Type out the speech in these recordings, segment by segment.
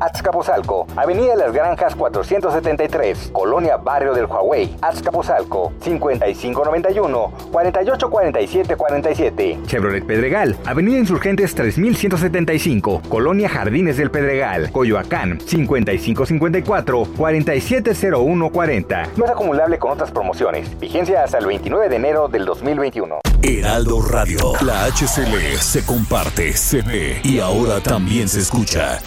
Azcapotzalco, Avenida Las Granjas 473, Colonia Barrio del Huawei, Azcapotzalco, 5591-484747. Chevrolet Pedregal, Avenida Insurgentes 3175, Colonia Jardines del Pedregal, Coyoacán, 5554-470140. No es acumulable con otras promociones. Vigencia hasta el 29 de enero del 2021. Heraldo Radio, la HCL se comparte, se ve y ahora también se escucha.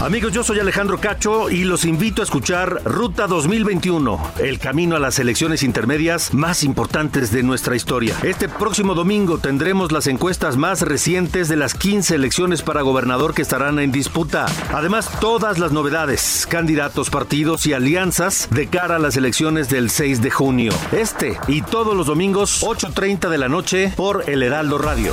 Amigos, yo soy Alejandro Cacho y los invito a escuchar Ruta 2021, el camino a las elecciones intermedias más importantes de nuestra historia. Este próximo domingo tendremos las encuestas más recientes de las 15 elecciones para gobernador que estarán en disputa. Además, todas las novedades, candidatos, partidos y alianzas de cara a las elecciones del 6 de junio. Este y todos los domingos, 8.30 de la noche por El Heraldo Radio.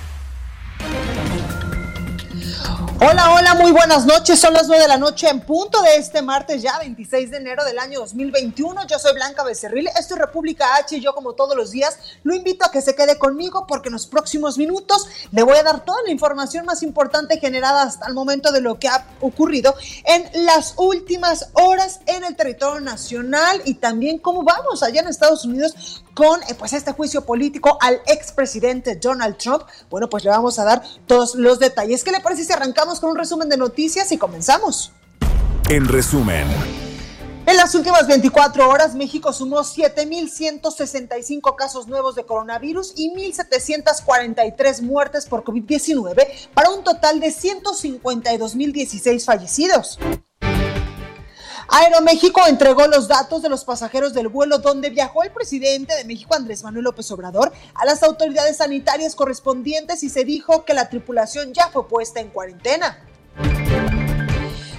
Hola, hola, muy buenas noches. Son las 9 de la noche en punto de este martes, ya 26 de enero del año 2021. Yo soy Blanca Becerril, esto es República H y yo como todos los días lo invito a que se quede conmigo porque en los próximos minutos le voy a dar toda la información más importante generada hasta el momento de lo que ha ocurrido en las últimas horas en el territorio nacional y también cómo vamos allá en Estados Unidos con eh, pues este juicio político al expresidente Donald Trump. Bueno, pues le vamos a dar todos los detalles. ¿Qué le parece si arrancamos con un resumen de noticias y comenzamos? En resumen. En las últimas 24 horas, México sumó 7.165 casos nuevos de coronavirus y 1.743 muertes por COVID-19 para un total de 152.016 fallecidos. Aeroméxico entregó los datos de los pasajeros del vuelo donde viajó el presidente de México, Andrés Manuel López Obrador, a las autoridades sanitarias correspondientes y se dijo que la tripulación ya fue puesta en cuarentena.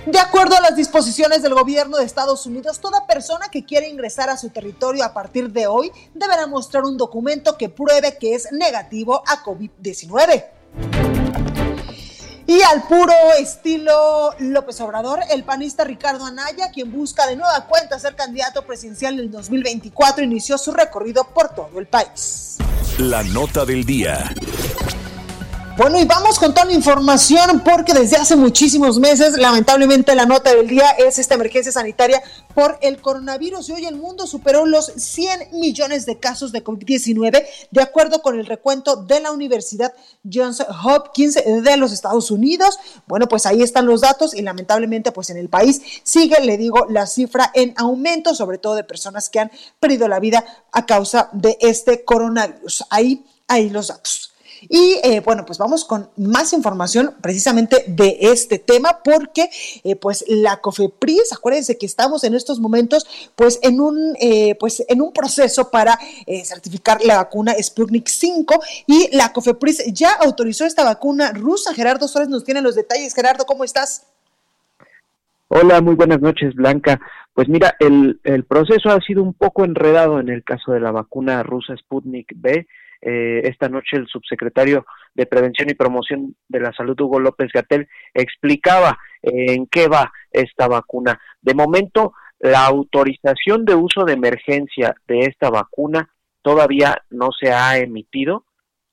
De acuerdo a las disposiciones del gobierno de Estados Unidos, toda persona que quiera ingresar a su territorio a partir de hoy deberá mostrar un documento que pruebe que es negativo a COVID-19. Y al puro estilo López Obrador, el panista Ricardo Anaya, quien busca de nueva cuenta ser candidato presidencial en el 2024, inició su recorrido por todo el país. La nota del día. Bueno, y vamos con toda la información porque desde hace muchísimos meses, lamentablemente, la nota del día es esta emergencia sanitaria por el coronavirus. Y hoy el mundo superó los 100 millones de casos de COVID-19, de acuerdo con el recuento de la Universidad Johns Hopkins de los Estados Unidos. Bueno, pues ahí están los datos y lamentablemente, pues en el país sigue, le digo, la cifra en aumento, sobre todo de personas que han perdido la vida a causa de este coronavirus. Ahí, ahí los datos. Y eh, bueno, pues vamos con más información precisamente de este tema porque eh, pues la COFEPRIS, acuérdense que estamos en estos momentos pues en un, eh, pues, en un proceso para certificar la vacuna Sputnik 5 y la COFEPRIS ya autorizó esta vacuna rusa. Gerardo Suárez nos tiene los detalles. Gerardo, ¿cómo estás? Hola, muy buenas noches, Blanca. Pues mira, el, el proceso ha sido un poco enredado en el caso de la vacuna rusa Sputnik B. Eh, esta noche el subsecretario de Prevención y Promoción de la Salud, Hugo López Gatel, explicaba en qué va esta vacuna. De momento, la autorización de uso de emergencia de esta vacuna todavía no se ha emitido,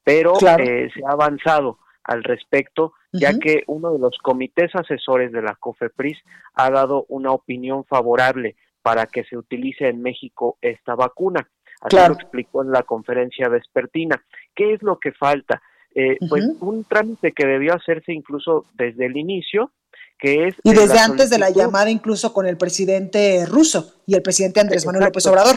pero eh, se ha avanzado al respecto, ya que uno de los comités asesores de la COFEPRIS ha dado una opinión favorable para que se utilice en México esta vacuna. Así lo explicó en la conferencia vespertina. ¿Qué es lo que falta? Eh, pues un trámite que debió hacerse incluso desde el inicio, que es... Y desde antes de la llamada incluso con el presidente ruso y el presidente Andrés Manuel López Obrador.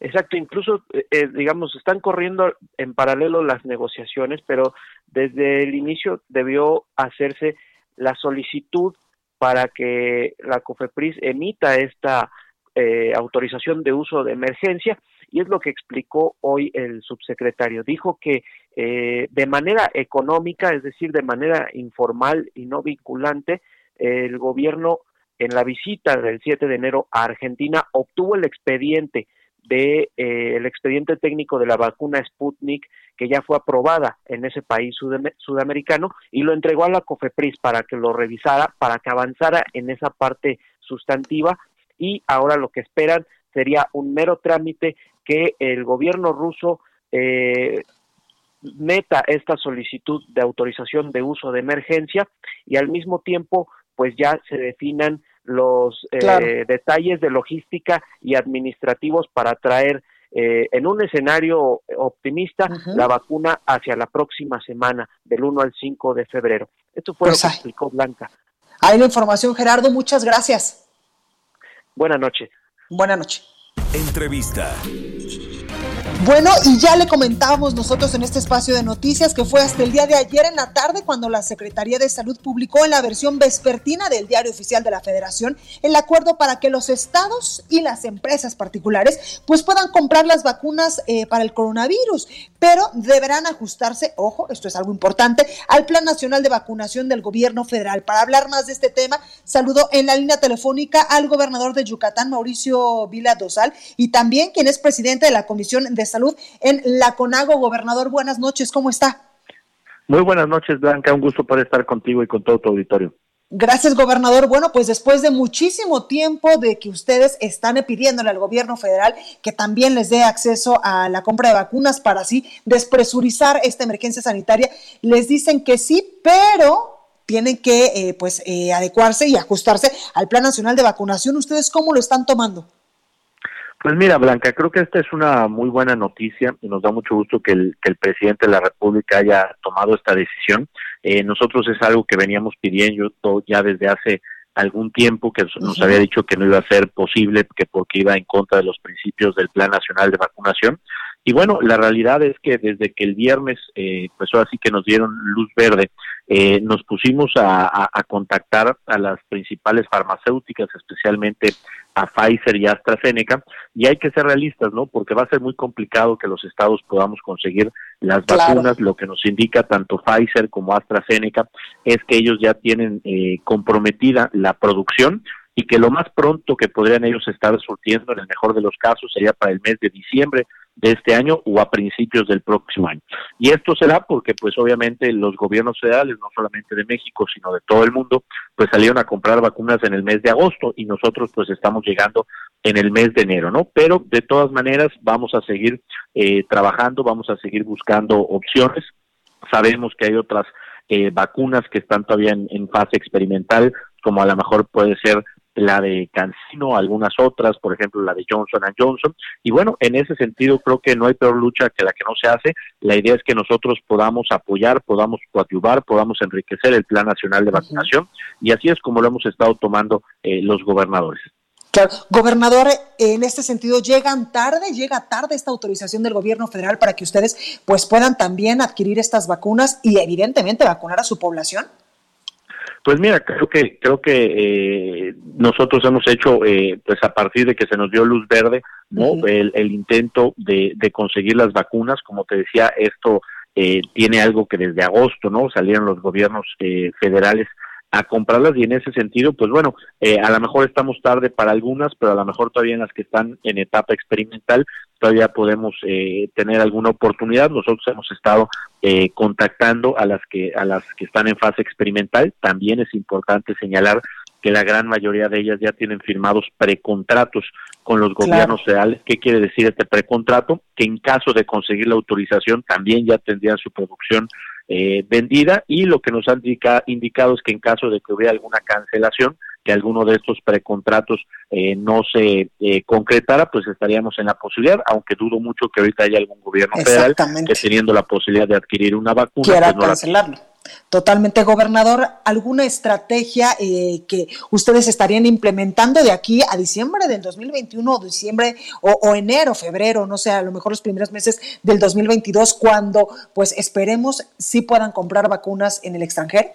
Exacto, incluso, eh, eh, digamos, están corriendo en paralelo las negociaciones, pero desde el inicio debió hacerse la solicitud para que la COFEPRIS emita esta eh, autorización de uso de emergencia y es lo que explicó hoy el subsecretario. Dijo que de manera económica, es decir, de manera informal y no vinculante, el gobierno en la visita del 7 de enero a Argentina obtuvo el expediente de eh, el expediente técnico de la vacuna Sputnik que ya fue aprobada en ese país sudamericano y lo entregó a la COFEPRIS para que lo revisara, para que avanzara en esa parte sustantiva y ahora lo que esperan sería un mero trámite que el gobierno ruso eh, meta esta solicitud de autorización de uso de emergencia y al mismo tiempo pues ya se definan los eh, detalles de logística y administrativos para traer eh, en un escenario optimista la vacuna hacia la próxima semana, del 1 al 5 de febrero. Esto fue lo pues que explicó Blanca. Hay la información, Gerardo. Muchas gracias. Buenas noches. Buenas noches. Entrevista. Bueno, y ya le comentábamos nosotros en este espacio de noticias que fue hasta el día de ayer en la tarde cuando la Secretaría de Salud publicó en la versión vespertina del Diario Oficial de la Federación el acuerdo para que los estados y las empresas particulares pues puedan comprar las vacunas eh, para el coronavirus, pero deberán ajustarse, ojo, esto es algo importante, al Plan Nacional de Vacunación del Gobierno Federal. Para hablar más de este tema, saludo en la línea telefónica al gobernador de Yucatán, Mauricio Vila Dosal, y también quien es presidente de la Comisión de Salud en la CONAGO. Gobernador, buenas noches, ¿cómo está? Muy buenas noches, Blanca, un gusto poder estar contigo y con todo tu auditorio. Gracias, gobernador. Bueno, pues después de muchísimo tiempo de que ustedes están pidiéndole al gobierno federal que también les dé acceso a la compra de vacunas para así despresurizar esta emergencia sanitaria, les dicen que sí, pero tienen que eh, pues eh, adecuarse y ajustarse al Plan Nacional de Vacunación. ¿Ustedes cómo lo están tomando? Pues mira, Blanca, creo que esta es una muy buena noticia y nos da mucho gusto que el, que el presidente de la República haya tomado esta decisión. Eh, nosotros es algo que veníamos pidiendo ya desde hace algún tiempo que nos había dicho que no iba a ser posible que porque iba en contra de los principios del Plan Nacional de Vacunación. Y bueno, la realidad es que desde que el viernes, eh, pues ahora sí que nos dieron luz verde, eh, nos pusimos a, a, contactar a las principales farmacéuticas, especialmente a Pfizer y AstraZeneca, y hay que ser realistas, ¿no? Porque va a ser muy complicado que los estados podamos conseguir las vacunas. Lo que nos indica tanto Pfizer como AstraZeneca es que ellos ya tienen eh, comprometida la producción y que lo más pronto que podrían ellos estar surtiendo, en el mejor de los casos, sería para el mes de diciembre de este año o a principios del próximo año. Y esto será porque pues obviamente los gobiernos federales, no solamente de México, sino de todo el mundo, pues salieron a comprar vacunas en el mes de agosto y nosotros pues estamos llegando en el mes de enero, ¿no? Pero de todas maneras vamos a seguir eh, trabajando, vamos a seguir buscando opciones. Sabemos que hay otras eh, vacunas que están todavía en, fase experimental, como a lo mejor puede ser la de Cancino, algunas otras, por ejemplo la de Johnson Johnson. Y bueno, en ese sentido creo que no hay peor lucha que la que no se hace. La idea es que nosotros podamos apoyar, podamos coadyuvar, podamos enriquecer el Plan Nacional de Vacunación y así es como lo hemos estado tomando eh, los gobernadores. Claro, gobernador, en este sentido, ¿llegan tarde? ¿Llega tarde esta autorización del gobierno federal para que ustedes pues puedan también adquirir estas vacunas y evidentemente vacunar a su población? Pues mira, creo que creo que eh, nosotros hemos hecho, eh, pues a partir de que se nos dio luz verde, no, el, intento de, de conseguir las vacunas, como te decía, esto eh, tiene algo que desde agosto, no, salieron los gobiernos federales a comprarlas y en ese sentido, pues bueno, eh, a lo mejor estamos tarde para algunas, pero a lo mejor todavía en las que están en etapa experimental todavía podemos eh, tener alguna oportunidad. Nosotros hemos estado eh, contactando a las que a las que están en fase experimental. También es importante señalar que la gran mayoría de ellas ya tienen firmados precontratos con los gobiernos federales. ¿Qué quiere decir este precontrato? Que en caso de conseguir la autorización también ya tendrían su producción eh, vendida y lo que nos han indicado es que en caso de que hubiera alguna cancelación, que alguno de estos precontratos eh, no se eh, concretara, pues estaríamos en la posibilidad, aunque dudo mucho que ahorita haya algún gobierno federal que teniendo la posibilidad de adquirir una vacuna, quiera pues cancelarlo. Totalmente, gobernador. ¿Alguna estrategia eh, que ustedes estarían implementando de aquí a diciembre del 2021 o diciembre o, o, enero, febrero, no sé, a lo mejor los primeros meses del 2022, cuando pues esperemos sí puedan comprar vacunas en el extranjero?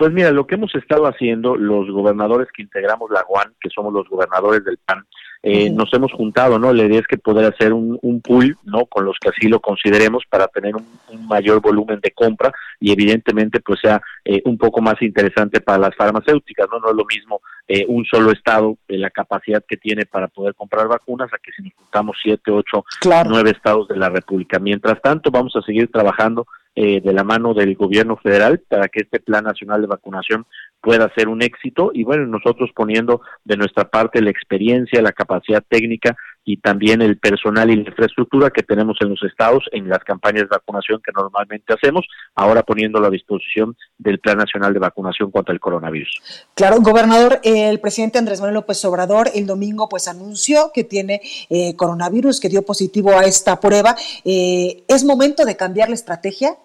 Pues mira, lo que hemos estado haciendo los gobernadores que integramos la UAN, que somos los gobernadores del PAN, eh, nos hemos juntado, ¿no? La idea es que poder hacer un, un, pool, ¿no? Con los que así lo consideremos para tener un, mayor volumen de compra y evidentemente pues sea eh, un poco más interesante para las farmacéuticas, ¿no? No es lo mismo eh, un solo estado, de la capacidad que tiene para poder comprar vacunas, a que si nos juntamos siete, ocho, nueve estados de la República. Mientras tanto, vamos a seguir trabajando eh, de la mano del gobierno federal para que este plan nacional de vacunación pueda ser un éxito y bueno, nosotros poniendo de nuestra parte la experiencia, la capacidad técnica y también el personal y la infraestructura que tenemos en los estados en las campañas de vacunación que normalmente hacemos, ahora poniéndolo a disposición del Plan Nacional de Vacunación contra el coronavirus. Claro, gobernador, el presidente Andrés Manuel López Obrador el domingo pues anunció que tiene eh, coronavirus, que dio positivo a esta prueba. Eh, ¿Es momento de cambiar la estrategia?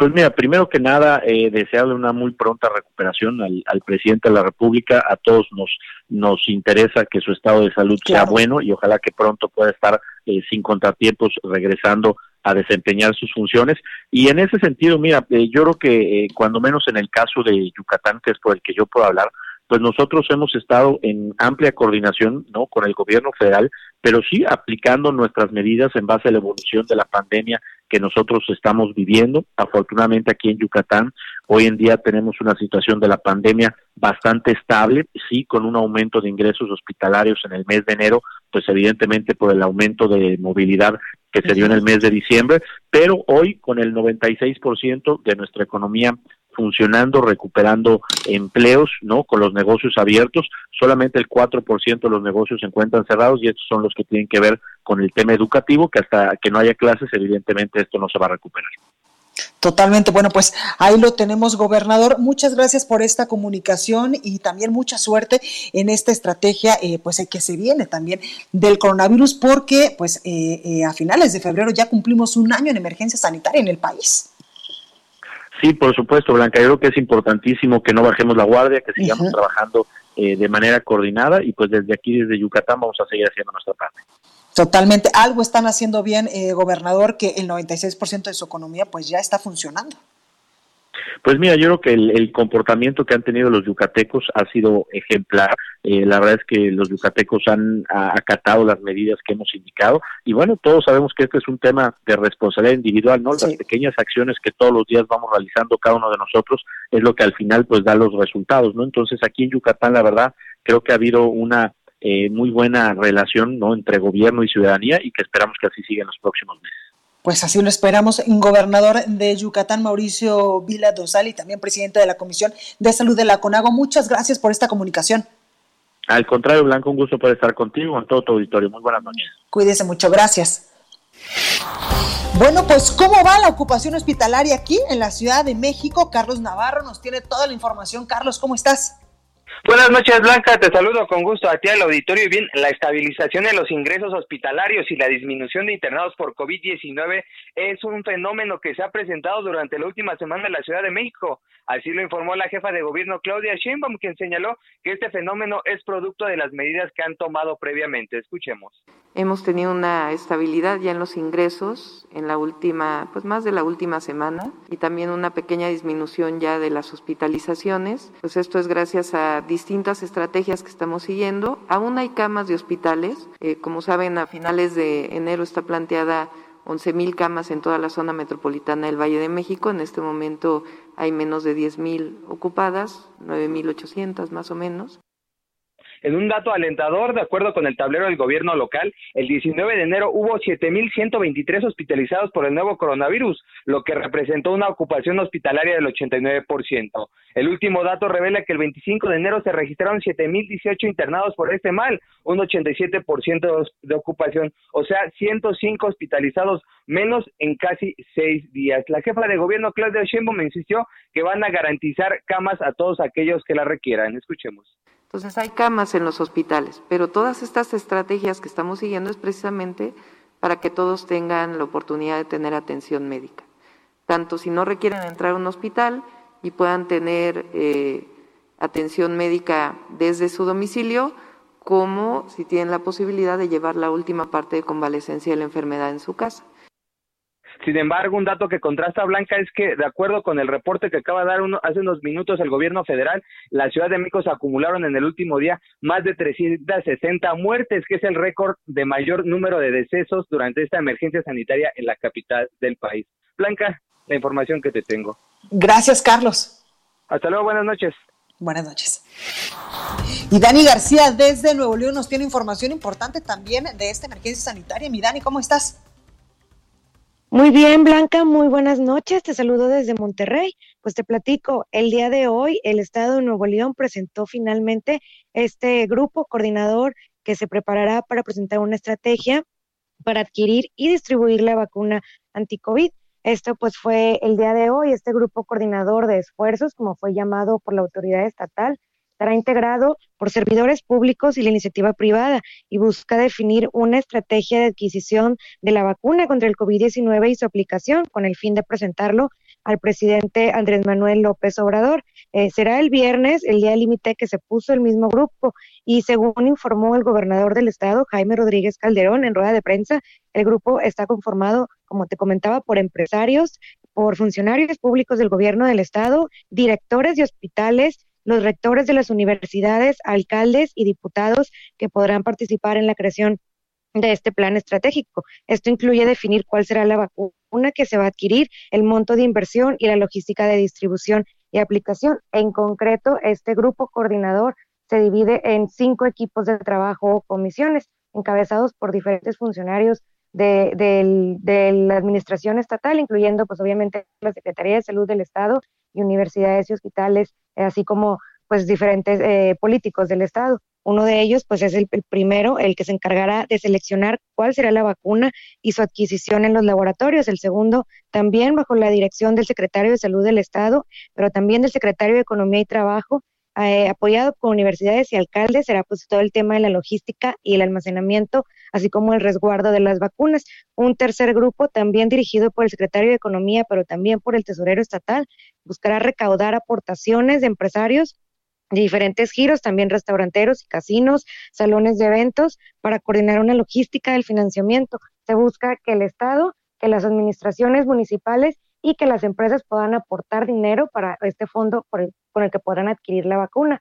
Pues mira, primero que nada, eh, desearle una muy pronta recuperación al, al, presidente de la República. A todos nos, nos interesa que su estado de salud sea bueno y ojalá que pronto pueda estar eh, sin contratiempos regresando a desempeñar sus funciones. Y en ese sentido, mira, eh, yo creo que eh, cuando menos en el caso de Yucatán, que es por el que yo puedo hablar, pues nosotros hemos estado en amplia coordinación no con el gobierno federal pero sí aplicando nuestras medidas en base a la evolución de la pandemia que nosotros estamos viviendo. Afortunadamente aquí en Yucatán hoy en día tenemos una situación de la pandemia bastante estable, sí, con un aumento de ingresos hospitalarios en el mes de enero, pues evidentemente por el aumento de movilidad que se dio en el mes de diciembre, pero hoy con el 96% de nuestra economía funcionando, recuperando empleos, ¿no? Con los negocios abiertos, solamente el 4% de los negocios se encuentran cerrados y estos son los que tienen que ver con el tema educativo, que hasta que no haya clases, evidentemente esto no se va a recuperar. Totalmente. Bueno, pues ahí lo tenemos, gobernador. Muchas gracias por esta comunicación y también mucha suerte en esta estrategia, eh, pues que se viene también del coronavirus, porque pues eh, eh, a finales de febrero ya cumplimos un año en emergencia sanitaria en el país. Sí, por supuesto, Blanca. Yo creo que es importantísimo que no bajemos la guardia, que sigamos trabajando eh, de manera coordinada y pues desde aquí, desde Yucatán, vamos a seguir haciendo nuestra parte. Totalmente. Algo están haciendo bien, eh, gobernador, que el 96% de su economía pues ya está funcionando. Pues mira, yo creo que el, comportamiento que han tenido los yucatecos ha sido ejemplar. Eh, la verdad es que los yucatecos han acatado las medidas que hemos indicado y bueno, todos sabemos que este es un tema de responsabilidad individual, ¿no? Las pequeñas acciones que todos los días vamos realizando cada uno de nosotros es lo que al final pues da los resultados, ¿no? Entonces aquí en Yucatán la verdad creo que ha habido una eh, muy buena relación, ¿no? Entre gobierno y ciudadanía y que esperamos que así siga en los próximos meses. Pues así lo esperamos. Gobernador de Yucatán, Mauricio Vila Dosal, y también presidente de la Comisión de Salud de la CONAGO. Muchas gracias por esta comunicación. Al contrario, Blanco, un gusto por estar contigo en todo tu auditorio. Muy buenas noches. Cuídese mucho. Gracias. Bueno, pues ¿cómo va la ocupación hospitalaria aquí en la Ciudad de México? Carlos Navarro nos tiene toda la información. Carlos, ¿cómo estás? Buenas noches, Blanca. Te saludo con gusto a ti al auditorio. Y bien, la estabilización de los ingresos hospitalarios y la disminución de internados por COVID-19 es un fenómeno que se ha presentado durante la última semana en la Ciudad de México. Así lo informó la jefa de gobierno Claudia Sheinbaum, quien señaló que este fenómeno es producto de las medidas que han tomado previamente. Escuchemos. Hemos tenido una estabilidad ya en los ingresos en la última, pues más de la última semana y también una pequeña disminución ya de las hospitalizaciones. Pues esto es gracias a distintas estrategias que estamos siguiendo. Aún hay camas de hospitales. Eh, como saben, a finales de enero está planteada 11.000 camas en toda la zona metropolitana del Valle de México. En este momento hay menos de 10.000 ocupadas, 9.800 más o menos. En un dato alentador, de acuerdo con el tablero del gobierno local, el 19 de enero hubo 7.123 hospitalizados por el nuevo coronavirus, lo que representó una ocupación hospitalaria del 89%. El último dato revela que el 25 de enero se registraron 7.018 internados por este mal, un 87% de ocupación, o sea, 105 hospitalizados menos en casi seis días. La jefa de gobierno, Claudia Sheinbaum, me insistió que van a garantizar camas a todos aquellos que la requieran. Escuchemos. Entonces hay camas en los hospitales, pero todas estas estrategias que estamos siguiendo es precisamente para que todos tengan la oportunidad de tener atención médica, tanto si no requieren entrar a un hospital y puedan tener eh, atención médica desde su domicilio, como si tienen la posibilidad de llevar la última parte de convalecencia de la enfermedad en su casa. Sin embargo, un dato que contrasta Blanca es que, de acuerdo con el reporte que acaba de dar uno, hace unos minutos el gobierno federal, la Ciudad de México se acumularon en el último día más de 360 muertes, que es el récord de mayor número de decesos durante esta emergencia sanitaria en la capital del país. Blanca, la información que te tengo. Gracias, Carlos. Hasta luego, buenas noches. Buenas noches. Y Dani García desde Nuevo León nos tiene información importante también de esta emergencia sanitaria. Mi Dani, ¿cómo estás? Muy bien, Blanca, muy buenas noches. Te saludo desde Monterrey. Pues te platico, el día de hoy el Estado de Nuevo León presentó finalmente este grupo coordinador que se preparará para presentar una estrategia para adquirir y distribuir la vacuna anti-COVID. Esto pues fue el día de hoy, este grupo coordinador de esfuerzos, como fue llamado por la autoridad estatal, estará integrado por servidores públicos y la iniciativa privada y busca definir una estrategia de adquisición de la vacuna contra el COVID-19 y su aplicación con el fin de presentarlo al presidente Andrés Manuel López Obrador. Eh, será el viernes, el día límite que se puso el mismo grupo y según informó el gobernador del estado, Jaime Rodríguez Calderón, en rueda de prensa, el grupo está conformado, como te comentaba, por empresarios, por funcionarios públicos del gobierno del estado, directores de hospitales, los rectores de las universidades, alcaldes y diputados que podrán participar en la creación de este plan estratégico. Esto incluye definir cuál será la vacuna que se va a adquirir, el monto de inversión y la logística de distribución y aplicación. En concreto, este grupo coordinador se divide en cinco equipos de trabajo o comisiones, encabezados por diferentes funcionarios de, la administración estatal, incluyendo pues obviamente la Secretaría de Salud del Estado y universidades y hospitales así como pues diferentes eh, políticos del Estado. Uno de ellos, pues es el, primero, el que se encargará de seleccionar cuál será la vacuna y su adquisición en los laboratorios. El segundo, también bajo la dirección del secretario de Salud del Estado, pero también del secretario de Economía y Trabajo, eh, apoyado por universidades y alcaldes, será pues todo el tema de la logística y el almacenamiento, así como el resguardo de las vacunas. Un tercer grupo, también dirigido por el secretario de Economía, pero también por el tesorero estatal, buscará recaudar aportaciones de empresarios de diferentes giros, también restauranteros y casinos, salones de eventos, para coordinar una logística del financiamiento. Se busca que el Estado, que las administraciones municipales y que las empresas puedan aportar dinero para este fondo con el que podrán adquirir la vacuna.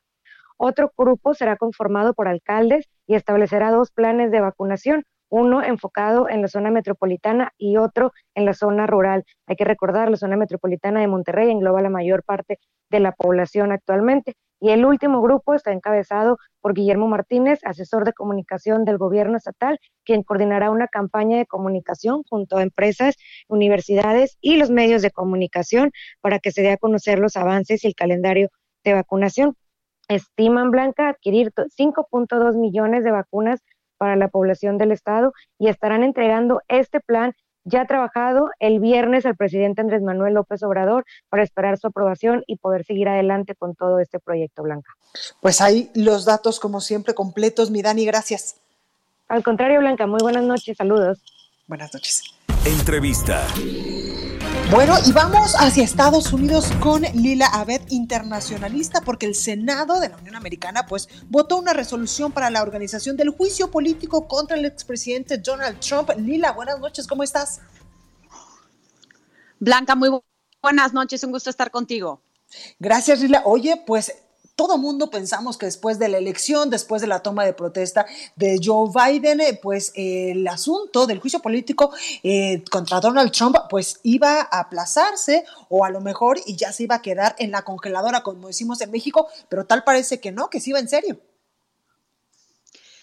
Otro grupo será conformado por alcaldes y establecerá dos planes de vacunación, uno enfocado en la zona metropolitana y otro en la zona rural. Hay que recordar, la zona metropolitana de Monterrey engloba la mayor parte de la población actualmente. Y el último grupo está encabezado por Guillermo Martínez, asesor de comunicación del gobierno estatal, quien coordinará una campaña de comunicación junto a empresas, universidades y los medios de comunicación para que se dé a conocer los avances y el calendario de vacunación. Estiman, Blanca, adquirir 5.2 millones de vacunas para la población del estado y estarán entregando este plan ya trabajado el viernes al presidente Andrés Manuel López Obrador para esperar su aprobación y poder seguir adelante con todo este proyecto, Blanca. Pues ahí los datos, como siempre, completos. Mi Dani, gracias. Al contrario, Blanca, muy buenas noches, saludos. Buenas noches. Entrevista. Bueno, y vamos hacia Estados Unidos con Lila Abed, internacionalista, porque el Senado de la Unión Americana pues votó una resolución para la organización del juicio político contra el expresidente Donald Trump. Lila, buenas noches, ¿cómo estás? Blanca, muy buenas noches, un gusto estar contigo. Gracias, Lila. Oye, pues todo mundo pensamos que después de la elección, después de la toma de protesta de Joe Biden, eh, pues el asunto del juicio político eh, contra Donald Trump, pues iba a aplazarse o a lo mejor y ya se iba a quedar en la congeladora, como decimos en México, pero tal parece que no, que sí iba en serio.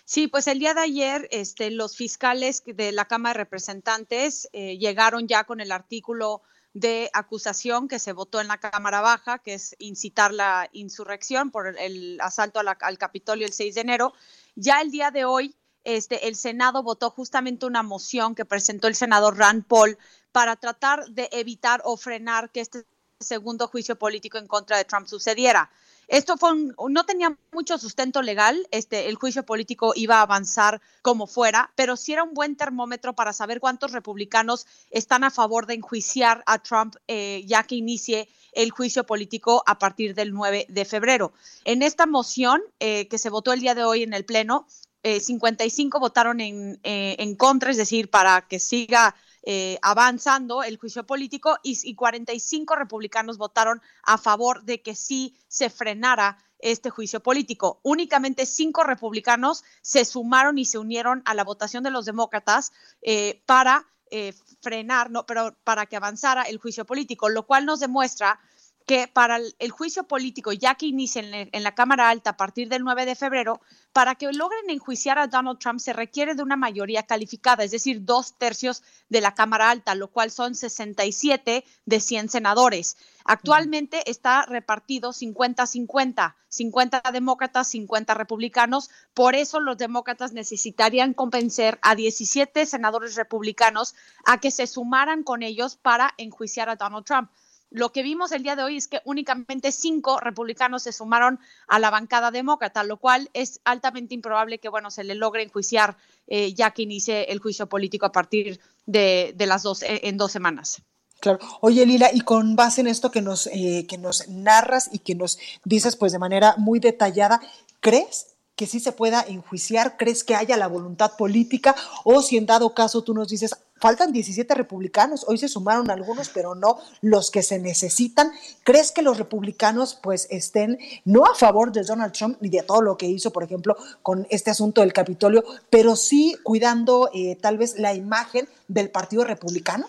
Sí, pues el día de ayer este, los fiscales de la Cámara de Representantes eh, llegaron ya con el artículo de acusación que se votó en la Cámara Baja, que es incitar la insurrección por el asalto al Capitolio el 6 de enero. Ya el día de hoy, este, el Senado votó justamente una moción que presentó el senador Rand Paul para tratar de evitar o frenar que este segundo juicio político en contra de Trump sucediera. Esto fue no tenía mucho sustento legal, este, el juicio político iba a avanzar como fuera, pero sí era un buen termómetro para saber cuántos republicanos están a favor de enjuiciar a Trump eh, ya que inicie el juicio político a partir del 9 de febrero. En esta moción eh, que se votó el día de hoy en el Pleno, 55 eh, votaron en, en contra, es decir, para que siga eh, avanzando el juicio político y, y 45 republicanos votaron a favor de que sí se frenara este juicio político. Únicamente cinco republicanos se sumaron y se unieron a la votación de los demócratas eh, para eh, frenar, no, pero para que avanzara el juicio político, lo cual nos demuestra que para el, juicio político, ya que inicia en, la Cámara Alta a partir del 9 de febrero, para que logren enjuiciar a Donald Trump se requiere de una mayoría calificada, es decir, dos tercios de la Cámara Alta, lo cual son 67 de 100 senadores. Actualmente está repartido 50-50, 50 demócratas, 50 republicanos. Por eso los demócratas necesitarían convencer a 17 senadores republicanos a que se sumaran con ellos para enjuiciar a Donald Trump. Lo que vimos el día de hoy es que únicamente cinco republicanos se sumaron a la bancada demócrata, lo cual es altamente improbable que, bueno, se le logre enjuiciar eh, ya que inicie el juicio político a partir de, las dos, eh, en dos semanas. Claro. Oye, Lila, y con base en esto que nos, eh, que nos narras y que nos dices pues de manera muy detallada, ¿crees que sí se pueda enjuiciar? ¿Crees que haya la voluntad política? O si en dado caso tú nos dices, faltan 17 republicanos, hoy se sumaron algunos, pero no los que se necesitan. ¿Crees que los republicanos pues estén no a favor de Donald Trump ni de todo lo que hizo, por ejemplo, con este asunto del Capitolio, pero sí cuidando eh, tal vez la imagen del Partido Republicano?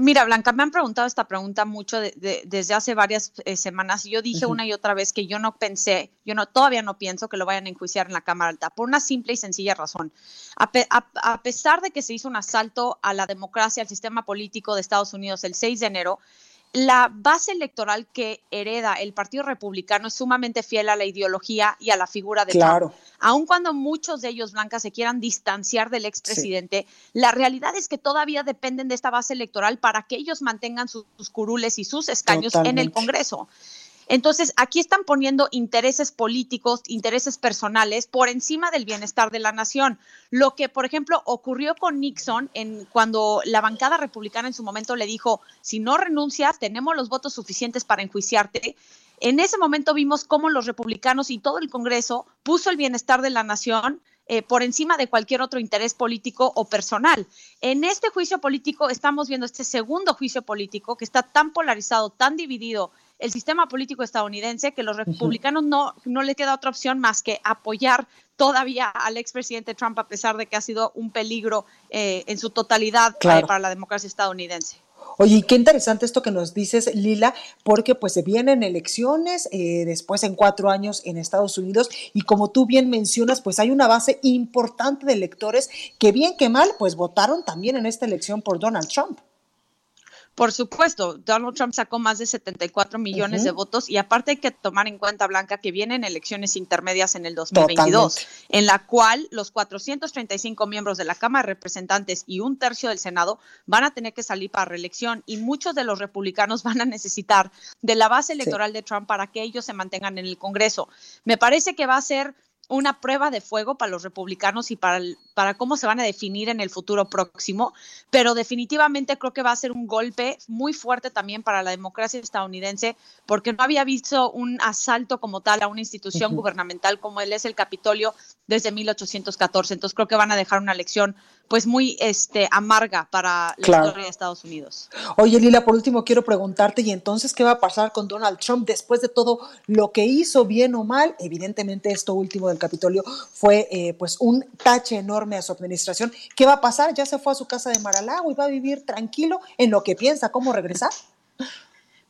Mira, Blanca, me han preguntado esta pregunta mucho desde hace varias eh, semanas y yo dije una y otra vez que yo no pensé, yo no todavía no pienso que lo vayan a enjuiciar en la Cámara Alta por una simple y sencilla razón. a, pesar de que se hizo un asalto a la democracia, al sistema político de Estados Unidos el 6 de enero, la base electoral que hereda el Partido Republicano es sumamente fiel a la ideología y a la figura de claro. Trump. Aun cuando muchos de ellos, Blanca, se quieran distanciar del expresidente, la realidad es que todavía dependen de esta base electoral para que ellos mantengan sus, curules y sus escaños en el Congreso. Entonces, aquí están poniendo intereses políticos, intereses personales por encima del bienestar de la nación. Lo que, por ejemplo, ocurrió con Nixon en cuando la bancada republicana en su momento le dijo, si no renuncias, tenemos los votos suficientes para enjuiciarte. En ese momento vimos cómo los republicanos y todo el Congreso puso el bienestar de la nación eh, por encima de cualquier otro interés político o personal. En este juicio político estamos viendo este segundo juicio político que está tan polarizado, tan dividido el sistema político estadounidense que los republicanos no, no le queda otra opción más que apoyar todavía al expresidente Trump a pesar de que ha sido un peligro eh, en su totalidad eh, para la democracia estadounidense. Oye, qué interesante esto que nos dices, Lila, porque pues se vienen elecciones eh, después en cuatro años en Estados Unidos y como tú bien mencionas, pues hay una base importante de electores que bien que mal, pues votaron también en esta elección por Donald Trump. Por supuesto, Donald Trump sacó más de 74 millones de votos y aparte hay que tomar en cuenta, Blanca, que vienen elecciones intermedias en el 2022, en la cual los 435 miembros de la Cámara de Representantes y un tercio del Senado van a tener que salir para reelección y muchos de los republicanos van a necesitar de la base electoral de Trump para que ellos se mantengan en el Congreso. Me parece que va a ser una prueba de fuego para los republicanos y para, para cómo se van a definir en el futuro próximo, pero definitivamente creo que va a ser un golpe muy fuerte también para la democracia estadounidense, porque no había visto un asalto como tal a una institución gubernamental como él es el Capitolio desde 1814. Entonces creo que van a dejar una lección pues muy este, amarga para la historia de Estados Unidos. Oye, Lila, por último quiero preguntarte, ¿y entonces qué va a pasar con Donald Trump después de todo lo que hizo, bien o mal? Evidentemente esto último del Capitolio fue eh, pues un tache enorme a su administración. ¿Qué va a pasar? ¿Ya se fue a su casa de Maralago y va a vivir tranquilo en lo que piensa cómo regresar?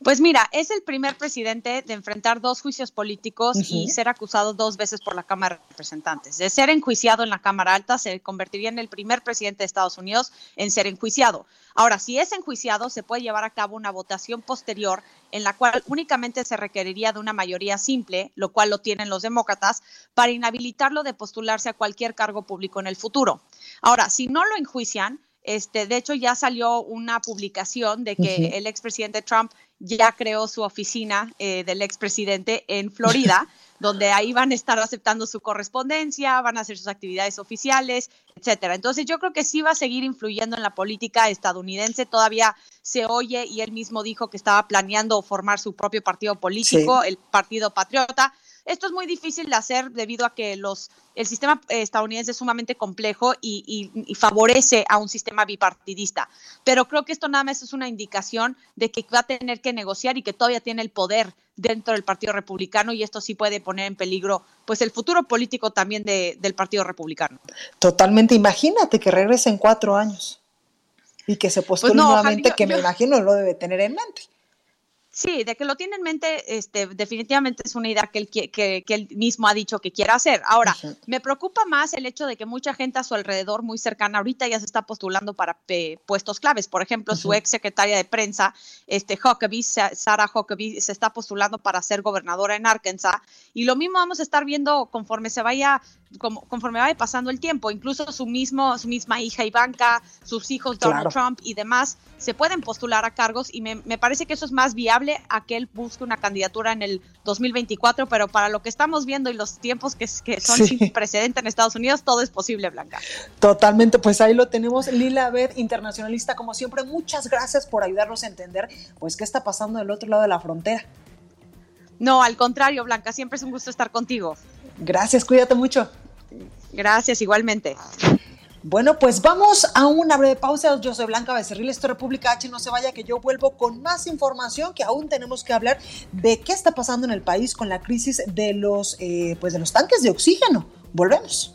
Pues mira, es el primer presidente de enfrentar dos juicios políticos y ser acusado dos veces por la Cámara de Representantes. De ser enjuiciado en la Cámara Alta, se convertiría en el primer presidente de Estados Unidos en ser enjuiciado. Ahora, si es enjuiciado, se puede llevar a cabo una votación posterior en la cual únicamente se requeriría de una mayoría simple, lo cual lo tienen los demócratas, para inhabilitarlo de postularse a cualquier cargo público en el futuro. Ahora, si no lo enjuician, este, de hecho, ya salió una publicación de que el expresidente Trump ya creó su oficina eh, del expresidente en Florida, donde ahí van a estar aceptando su correspondencia, van a hacer sus actividades oficiales, etcétera. Entonces, yo creo que sí va a seguir influyendo en la política estadounidense. Todavía se oye y él mismo dijo que estaba planeando formar su propio partido político, el Partido Patriota. Esto es muy difícil de hacer debido a que los, el sistema estadounidense es sumamente complejo y, favorece a un sistema bipartidista. Pero creo que esto nada más es una indicación de que va a tener que negociar y que todavía tiene el poder dentro del Partido Republicano y esto sí puede poner en peligro pues el futuro político también del Partido Republicano. Totalmente, imagínate que regrese en cuatro años y que se postule pues nuevamente, que me imagino lo debe tener en mente. Sí, de que lo tiene en mente, este, definitivamente es una idea que él, que, él mismo ha dicho que quiere hacer. Ahora, me preocupa más el hecho de que mucha gente a su alrededor, muy cercana ahorita, ya se está postulando para eh, puestos claves. Por ejemplo, su ex secretaria de prensa, este, Huckabee, Sarah Huckabee, se está postulando para ser gobernadora en Arkansas. Y lo mismo vamos a estar viendo conforme se vaya conforme vaya pasando el tiempo, incluso su mismo, su misma hija Ivanka, sus hijos Donald Trump y demás se pueden postular a cargos y me, parece que eso es más viable a que él busque una candidatura en el 2024, pero para lo que estamos viendo y los tiempos que, son sin precedente en Estados Unidos, todo es posible, Blanca. Totalmente, pues ahí lo tenemos. Lila Beth, internacionalista, como siempre, muchas gracias por ayudarnos a entender pues qué está pasando del otro lado de la frontera. No, al contrario, Blanca, siempre es un gusto estar contigo. Gracias, cuídate mucho. Gracias, igualmente. Bueno, pues vamos a una breve pausa. Yo soy Blanca Becerril, esto es República H. No se vaya que yo vuelvo con más información que aún tenemos que hablar de qué está pasando en el país con la crisis de los, eh, pues de los tanques de oxígeno. Volvemos.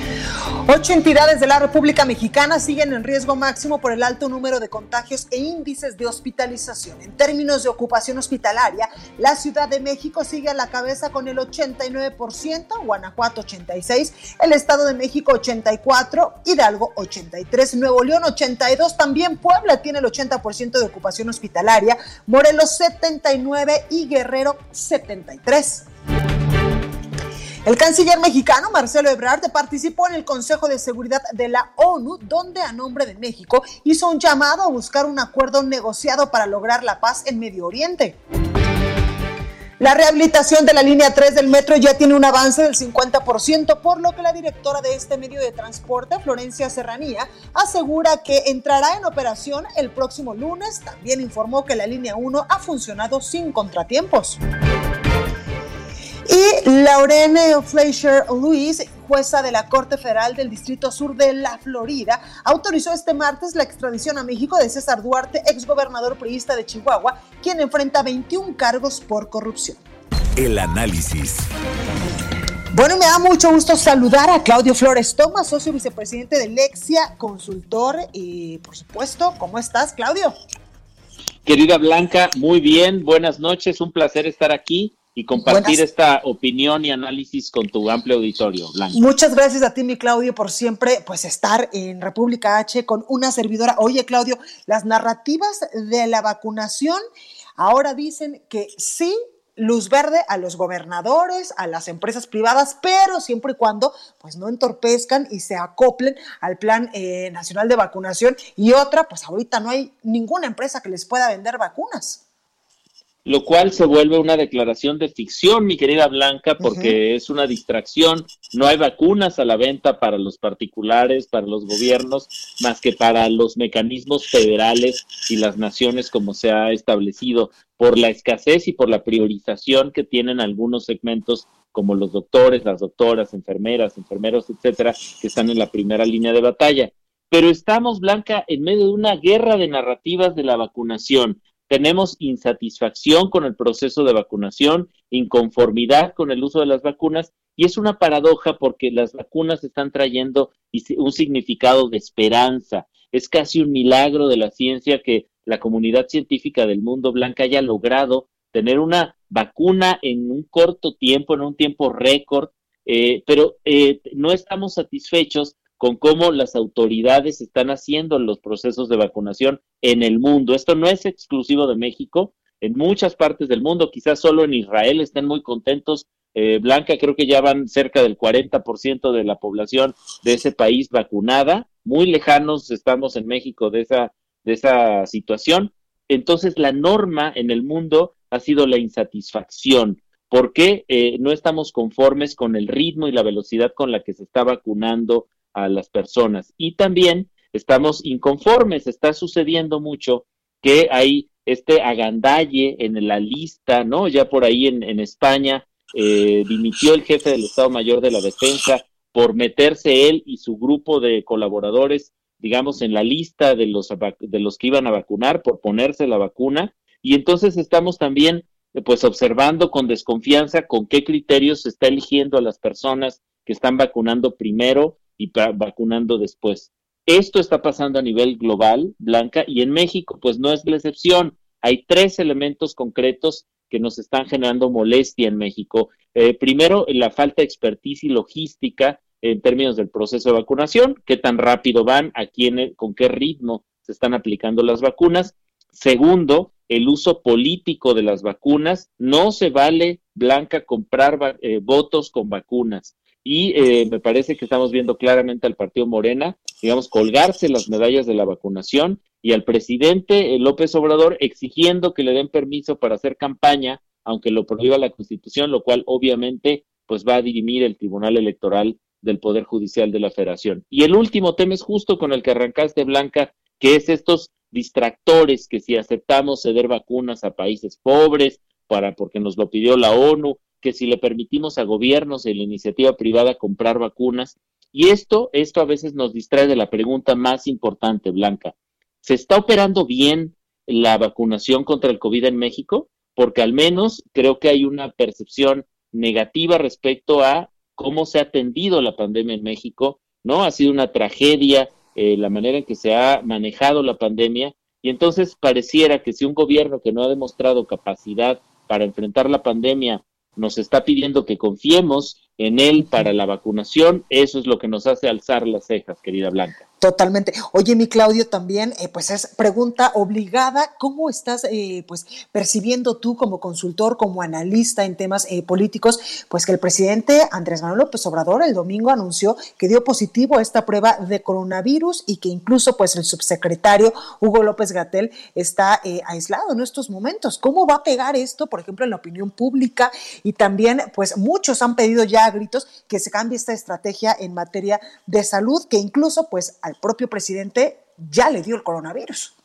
Ocho entidades de la República Mexicana siguen en riesgo máximo por el alto número de contagios e índices de hospitalización. En términos de ocupación hospitalaria, la Ciudad de México sigue a la cabeza con el 89%, Guanajuato 86%, el Estado de México 84%, Hidalgo 83%, Nuevo León 82%, también Puebla tiene el 80% de ocupación hospitalaria, Morelos 79% y Guerrero 73%. El canciller mexicano Marcelo Ebrard participó en el Consejo de Seguridad de la ONU, donde a nombre de México hizo un llamado a buscar un acuerdo negociado para lograr la paz en Medio Oriente. La rehabilitación de la línea 3 del metro ya tiene un avance del 50%, por lo que la directora de este medio de transporte, Florencia Serranía, asegura que entrará en operación el próximo lunes. También informó que la línea 1 ha funcionado sin contratiempos. Y Laurene Fleischer Luis, jueza de la Corte Federal del Distrito Sur de la Florida, autorizó este martes la extradición a México de César Duarte, exgobernador priista de Chihuahua, quien enfrenta 21 cargos por corrupción. El análisis. Bueno, me da mucho gusto saludar a Claudio Flores Tomás, socio vicepresidente de Lexia, consultor y, por supuesto, ¿cómo estás, Claudio? Querida Blanca, muy bien, buenas noches, un placer estar aquí y compartir esta opinión y análisis con tu amplio auditorio, Blanca. Muchas gracias a ti, mi Claudio, por siempre pues estar en República H con una servidora. Oye, Claudio, las narrativas de la vacunación ahora dicen que sí luz verde a los gobernadores, a las empresas privadas, pero siempre y cuando pues no entorpezcan y se acoplen al plan eh, nacional de vacunación. Y otra, pues ahorita no hay ninguna empresa que les pueda vender vacunas. Lo cual se vuelve una declaración de ficción, mi querida Blanca, porque es una distracción. No hay vacunas a la venta para los particulares, para los gobiernos, más que para los mecanismos federales y las naciones como se ha establecido por la escasez y por la priorización que tienen algunos segmentos como los doctores, las doctoras, enfermeras, enfermeros, etcétera, que están en la primera línea de batalla. Pero estamos, Blanca, en medio de una guerra de narrativas de la vacunación tenemos insatisfacción con el proceso de vacunación, inconformidad con el uso de las vacunas y es una paradoja porque las vacunas están trayendo un significado de esperanza. Es casi un milagro de la ciencia que la comunidad científica del mundo blanca haya logrado tener una vacuna en un corto tiempo, en un tiempo récord, eh, pero eh, no estamos satisfechos con cómo las autoridades están haciendo los procesos de vacunación en el mundo. Esto no es exclusivo de México, en muchas partes del mundo, quizás solo en Israel estén muy contentos. Eh, Blanca, creo que ya van cerca del 40% de la población de ese país vacunada. Muy lejanos estamos en México de esa, de esa situación. Entonces, la norma en el mundo ha sido la insatisfacción. ¿Por qué eh, no estamos conformes con el ritmo y la velocidad con la que se está vacunando a las personas. Y también estamos inconformes, está sucediendo mucho que hay este agandalle en la lista, ¿no? Ya por ahí en, España eh, dimitió el jefe del Estado Mayor de la Defensa por meterse él y su grupo de colaboradores, digamos, en la lista de los, de los que iban a vacunar, por ponerse la vacuna. Y entonces estamos también, pues, observando con desconfianza con qué criterios se está eligiendo a las personas que están vacunando primero y vacunando después. Esto está pasando a nivel global, Blanca, y en México, pues no es la excepción. Hay tres elementos concretos que nos están generando molestia en México. Eh, primero, la falta de expertise y logística en términos del proceso de vacunación, qué tan rápido van, a quién, con qué ritmo se están aplicando las vacunas. Segundo, el uso político de las vacunas. No se vale, Blanca, comprar eh, votos con vacunas y eh, me parece que estamos viendo claramente al partido Morena, digamos, colgarse las medallas de la vacunación y al presidente eh, López Obrador exigiendo que le den permiso para hacer campaña, aunque lo prohíba la Constitución, lo cual obviamente pues va a dirimir el Tribunal Electoral del Poder Judicial de la Federación. Y el último tema es justo con el que arrancaste, Blanca, que es estos distractores que si aceptamos ceder vacunas a países pobres, para porque nos lo pidió la ONU, que si le permitimos a gobiernos y la iniciativa privada comprar vacunas, y esto, esto a veces nos distrae de la pregunta más importante, Blanca. ¿Se está operando bien la vacunación contra el COVID en México? Porque al menos creo que hay una percepción negativa respecto a cómo se ha atendido la pandemia en México, ¿no? Ha sido una tragedia eh, la manera en que se ha manejado la pandemia y entonces pareciera que si un gobierno que no ha demostrado capacidad para enfrentar la pandemia nos está pidiendo que confiemos en él para la vacunación, eso es lo que nos hace alzar las cejas, querida Blanca. Totalmente. Oye, mi Claudio, también, eh, pues es pregunta obligada, ¿cómo estás eh, pues percibiendo tú como consultor, como analista en temas eh, políticos, pues que el presidente Andrés Manuel López Obrador el domingo anunció que dio positivo a esta prueba de coronavirus y que incluso pues el subsecretario Hugo López Gatel está aislado en estos momentos? ¿Cómo va a pegar esto, por ejemplo, en la opinión pública? Y también, pues muchos han pedido ya a gritos que se cambie esta estrategia en materia de salud, que incluso pues al propio presidente ya le dio el coronavirus.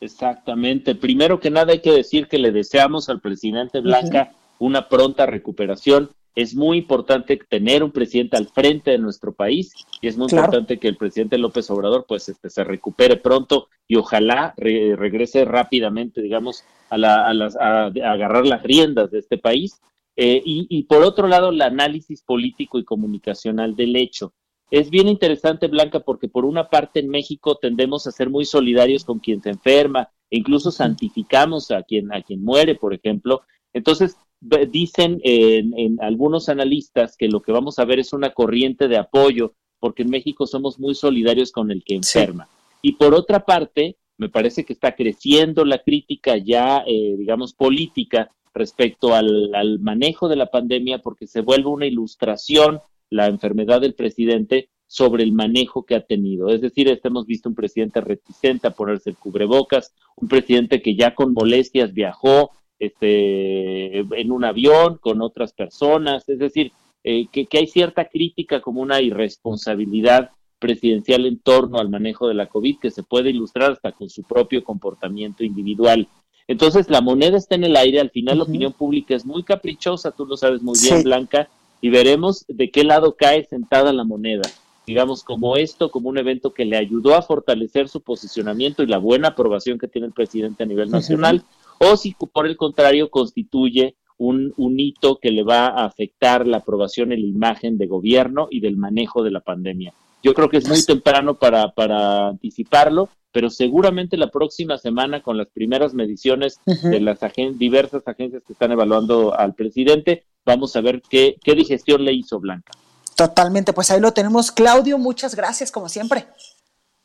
Exactamente. Primero que nada hay que decir que le deseamos al presidente Blanca una pronta recuperación. Es muy importante tener un presidente al frente de nuestro país y es muy importante que el presidente López Obrador pues este, se recupere pronto y ojalá regrese rápidamente, digamos, a, la, a, agarrar las riendas de este país. Eh, y, y por otro lado, el análisis político y comunicacional del hecho. Es bien interesante, Blanca, porque por una parte en México tendemos a ser muy solidarios con quien se enferma, e incluso santificamos a quien, a quien muere, por ejemplo. Entonces, dicen en, algunos analistas que lo que vamos a ver es una corriente de apoyo, porque en México somos muy solidarios con el que enferma. Y por otra parte, me parece que está creciendo la crítica ya, eh, digamos, política respecto al, manejo de la pandemia, porque se vuelve una ilustración la enfermedad del presidente sobre el manejo que ha tenido. Es decir, este, hemos visto un presidente reticente a ponerse el cubrebocas, un presidente que ya con molestias viajó este, en un avión con otras personas, es decir, eh, que hay cierta crítica como una irresponsabilidad presidencial en torno al manejo de la COVID que se puede ilustrar hasta con su propio comportamiento individual. Entonces, la moneda está en el aire, al final la opinión pública es muy caprichosa, tú lo sabes muy bien, Blanca, y veremos de qué lado cae sentada la moneda. Digamos, como esto, como un evento que le ayudó a fortalecer su posicionamiento y la buena aprobación que tiene el presidente a nivel nacional, o si por el contrario constituye un, un hito que le va a afectar la aprobación y la imagen de gobierno y del manejo de la pandemia. Yo creo que es muy temprano para, para anticiparlo, pero seguramente la próxima semana con las primeras mediciones de las diversas agencias que están evaluando al presidente, vamos a ver qué, qué digestión le hizo Blanca. Totalmente, pues ahí lo tenemos. Claudio, muchas gracias como siempre.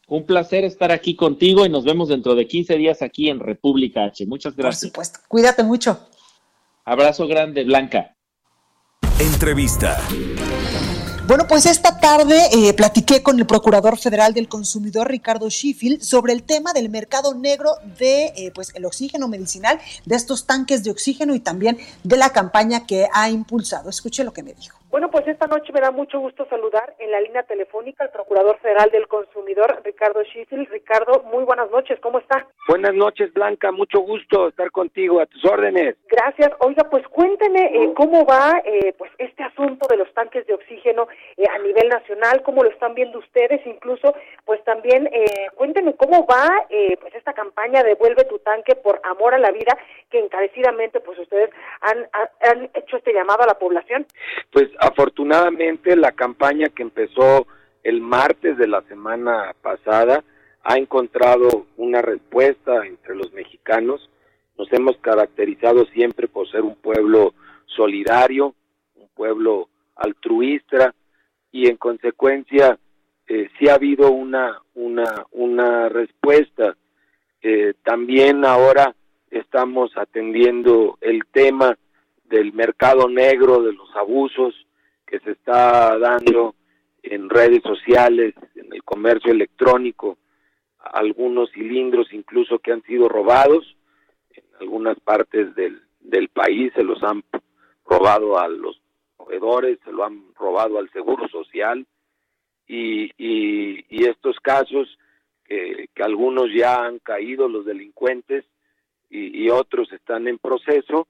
Un placer estar aquí contigo y nos vemos dentro de 15 días aquí en República H. Muchas gracias. Por supuesto. Cuídate mucho. Abrazo grande, Blanca. Entrevista. Bueno, pues esta tarde eh, platiqué con el Procurador Federal del Consumidor, Ricardo Sheffield, sobre el tema del mercado negro de eh, pues el oxígeno medicinal, de estos tanques de oxígeno y también de la campaña que ha impulsado. Escuche lo que me dijo. Bueno, pues esta noche me da mucho gusto saludar en la línea telefónica al Procurador Federal del Consumidor, Ricardo Schifil. Ricardo, muy buenas noches, ¿cómo está? Buenas noches, Blanca, mucho gusto estar contigo, a tus órdenes. Gracias. Oiga, pues cuénteme eh, cómo va eh, pues este asunto de los tanques de oxígeno eh, a nivel nacional, cómo lo están viendo ustedes, incluso, pues también cuénteme cómo va pues esta campaña de Vuelve tu tanque por amor a la vida, que encarecidamente pues ustedes han, han hecho este llamado a la población. Pues afortunadamente la campaña que empezó el martes de la semana pasada ha encontrado una respuesta entre los mexicanos. Nos hemos caracterizado siempre por ser un pueblo solidario, un pueblo altruista y en consecuencia eh, sí ha habido una, una, una respuesta. Eh, también ahora estamos atendiendo el tema del mercado negro, de los abusos, que se está dando en redes sociales, en el comercio electrónico, algunos cilindros incluso que han sido robados en algunas partes del, del país, se los han robado a los proveedores, se lo han robado al Seguro Social y, y, estos casos que, que, algunos ya han caído los delincuentes y, y otros están en proceso,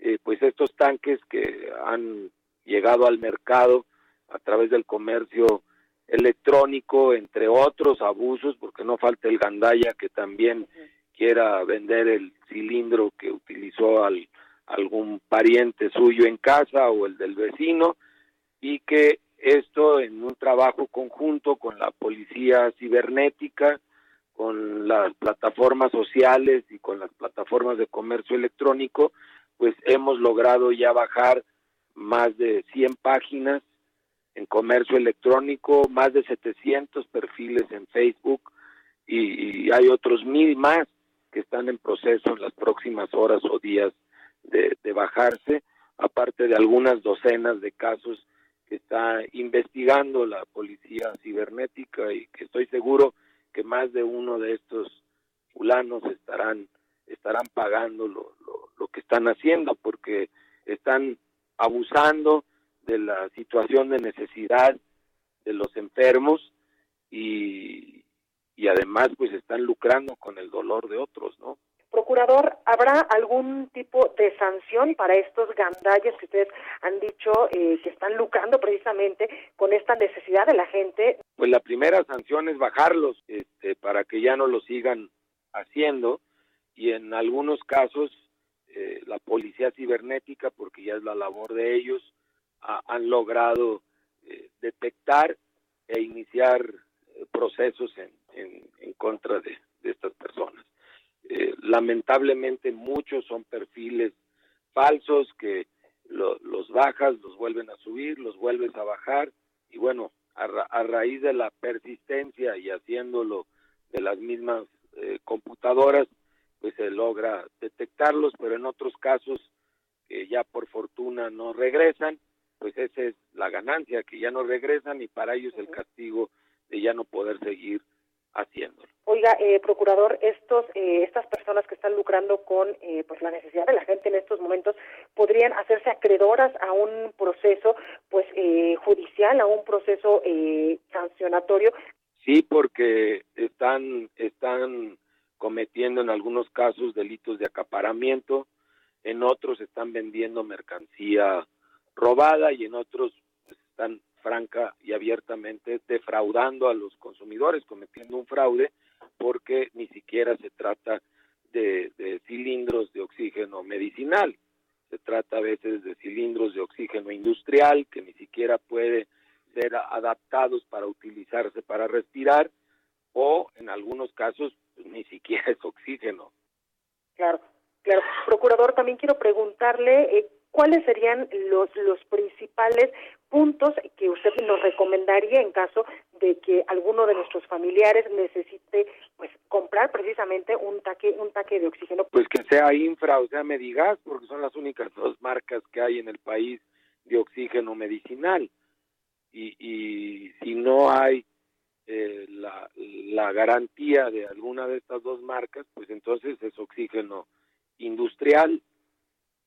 eh, pues estos tanques que han llegado al mercado a través del comercio electrónico, entre otros abusos, porque no falta el gandaya que también quiera vender el cilindro que utilizó al, algún pariente suyo en casa o el del vecino, y que esto en un trabajo conjunto con la policía cibernética, con las plataformas sociales y con las plataformas de comercio electrónico, pues hemos logrado ya bajar más de 100 páginas en comercio electrónico, más de 700 perfiles en Facebook y, hay otros mil más que están en proceso en las próximas horas o días de, de bajarse, aparte de algunas docenas de casos que está investigando la policía cibernética y que estoy seguro que más de uno de estos fulanos estarán estarán pagando lo, lo, lo que están haciendo porque están abusando de la situación de necesidad de los enfermos y, y además pues están lucrando con el dolor de otros, ¿no? Procurador, ¿habrá algún tipo de sanción para estos gandalles que ustedes han dicho eh, que están lucrando precisamente con esta necesidad de la gente? Pues la primera sanción es bajarlos este, para que ya no lo sigan haciendo y en algunos casos eh, la policía cibernética, porque ya es la labor de ellos, han logrado eh, detectar e iniciar eh, procesos en, en, contra de, estas personas. lamentablemente muchos son perfiles falsos que los bajas, los vuelven a subir, los vuelves a bajar y bueno, a, a raíz de la persistencia y haciéndolo de las mismas computadoras, pues se logra detectarlos, pero en otros casos que ya por fortuna no regresan, pues esa es la ganancia, que ya no regresan y para ellos el castigo de ya no poder seguir haciéndolo. Oiga, eh, procurador, estos, eh, estas personas que están lucrando con eh, pues la necesidad de la gente en estos momentos podrían hacerse acreedoras a un proceso pues eh, judicial, a un proceso eh, sancionatorio. Sí, porque están están cometiendo en algunos casos delitos de acaparamiento, en otros están vendiendo mercancía robada y en otros están franca y abiertamente defraudando a los consumidores, cometiendo un fraude porque ni siquiera se trata de, de, cilindros de oxígeno medicinal, se trata a veces de cilindros de oxígeno industrial que ni siquiera puede ser adaptados para utilizarse para respirar o en algunos casos pues, ni siquiera es oxígeno. Claro, claro. Procurador, también quiero preguntarle eh, cuáles serían los, los principales puntos que usted nos recomendaría en caso de que alguno de nuestros familiares necesite pues comprar precisamente un taque un taque de oxígeno pues que sea infra o sea medigas porque son las únicas dos marcas que hay en el país de oxígeno medicinal y, y si no hay eh, la, la garantía de alguna de estas dos marcas pues entonces es oxígeno industrial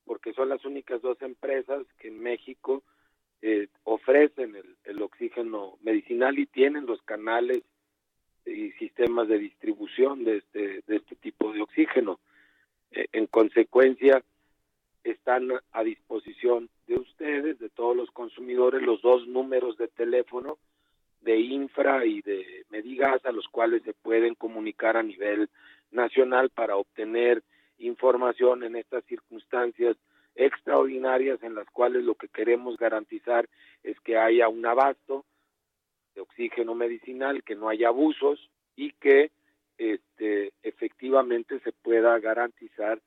porque son las únicas dos empresas que en México eh, ofrecen el, el, oxígeno medicinal y tienen los canales y sistemas de distribución de este, de este tipo de oxígeno. Eh, en consecuencia, están a disposición de ustedes, de todos los consumidores, los dos números de teléfono de Infra y de Medigas a los cuales se pueden comunicar a nivel nacional para obtener información en estas circunstancias extraordinarias en las cuales lo que queremos garantizar es que haya un abasto de oxígeno medicinal, que no haya abusos y que este, efectivamente se pueda garantizar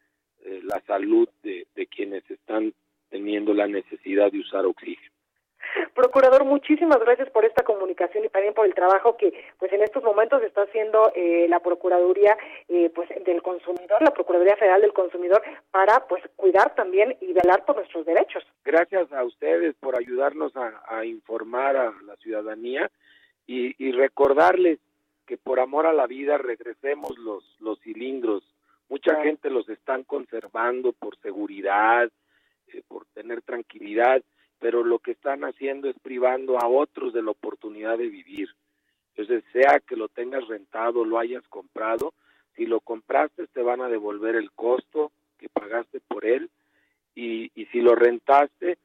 eh, la salud de, de quienes están teniendo la necesidad de usar oxígeno. Procurador, muchísimas gracias por esta comunicación y también por el trabajo que, pues, en estos momentos está haciendo eh, la Procuraduría, eh, pues, del consumidor, la Procuraduría Federal del Consumidor, para, pues, cuidar también y velar por nuestros derechos. Gracias a ustedes por ayudarnos a, a informar a la ciudadanía y, y, recordarles que por amor a la vida regresemos los los cilindros. Mucha gente los están conservando por seguridad, eh, por tener tranquilidad pero lo que están haciendo es privando a otros de la oportunidad de vivir. Entonces, sea que lo tengas rentado, lo hayas comprado, si lo compraste te van a devolver el costo que pagaste por él y, y si lo rentaste,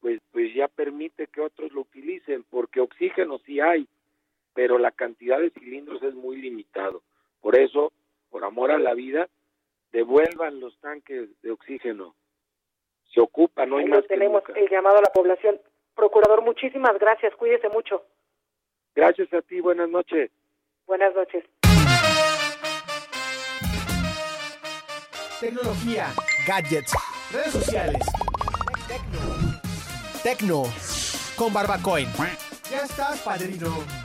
pues, pues ya permite que otros lo utilicen, porque oxígeno sí hay, pero la cantidad de cilindros es muy limitado. Por eso, por amor a la vida, devuelvan los tanques de oxígeno se ocupa, no hay Ahí más. tenemos el llamado a la población. Procurador, muchísimas gracias, cuídese mucho. Gracias a ti, buenas noches. Buenas noches. Tecnología, gadgets, redes sociales, tecno, tecno, con Barbacoin. Ya estás, padrino.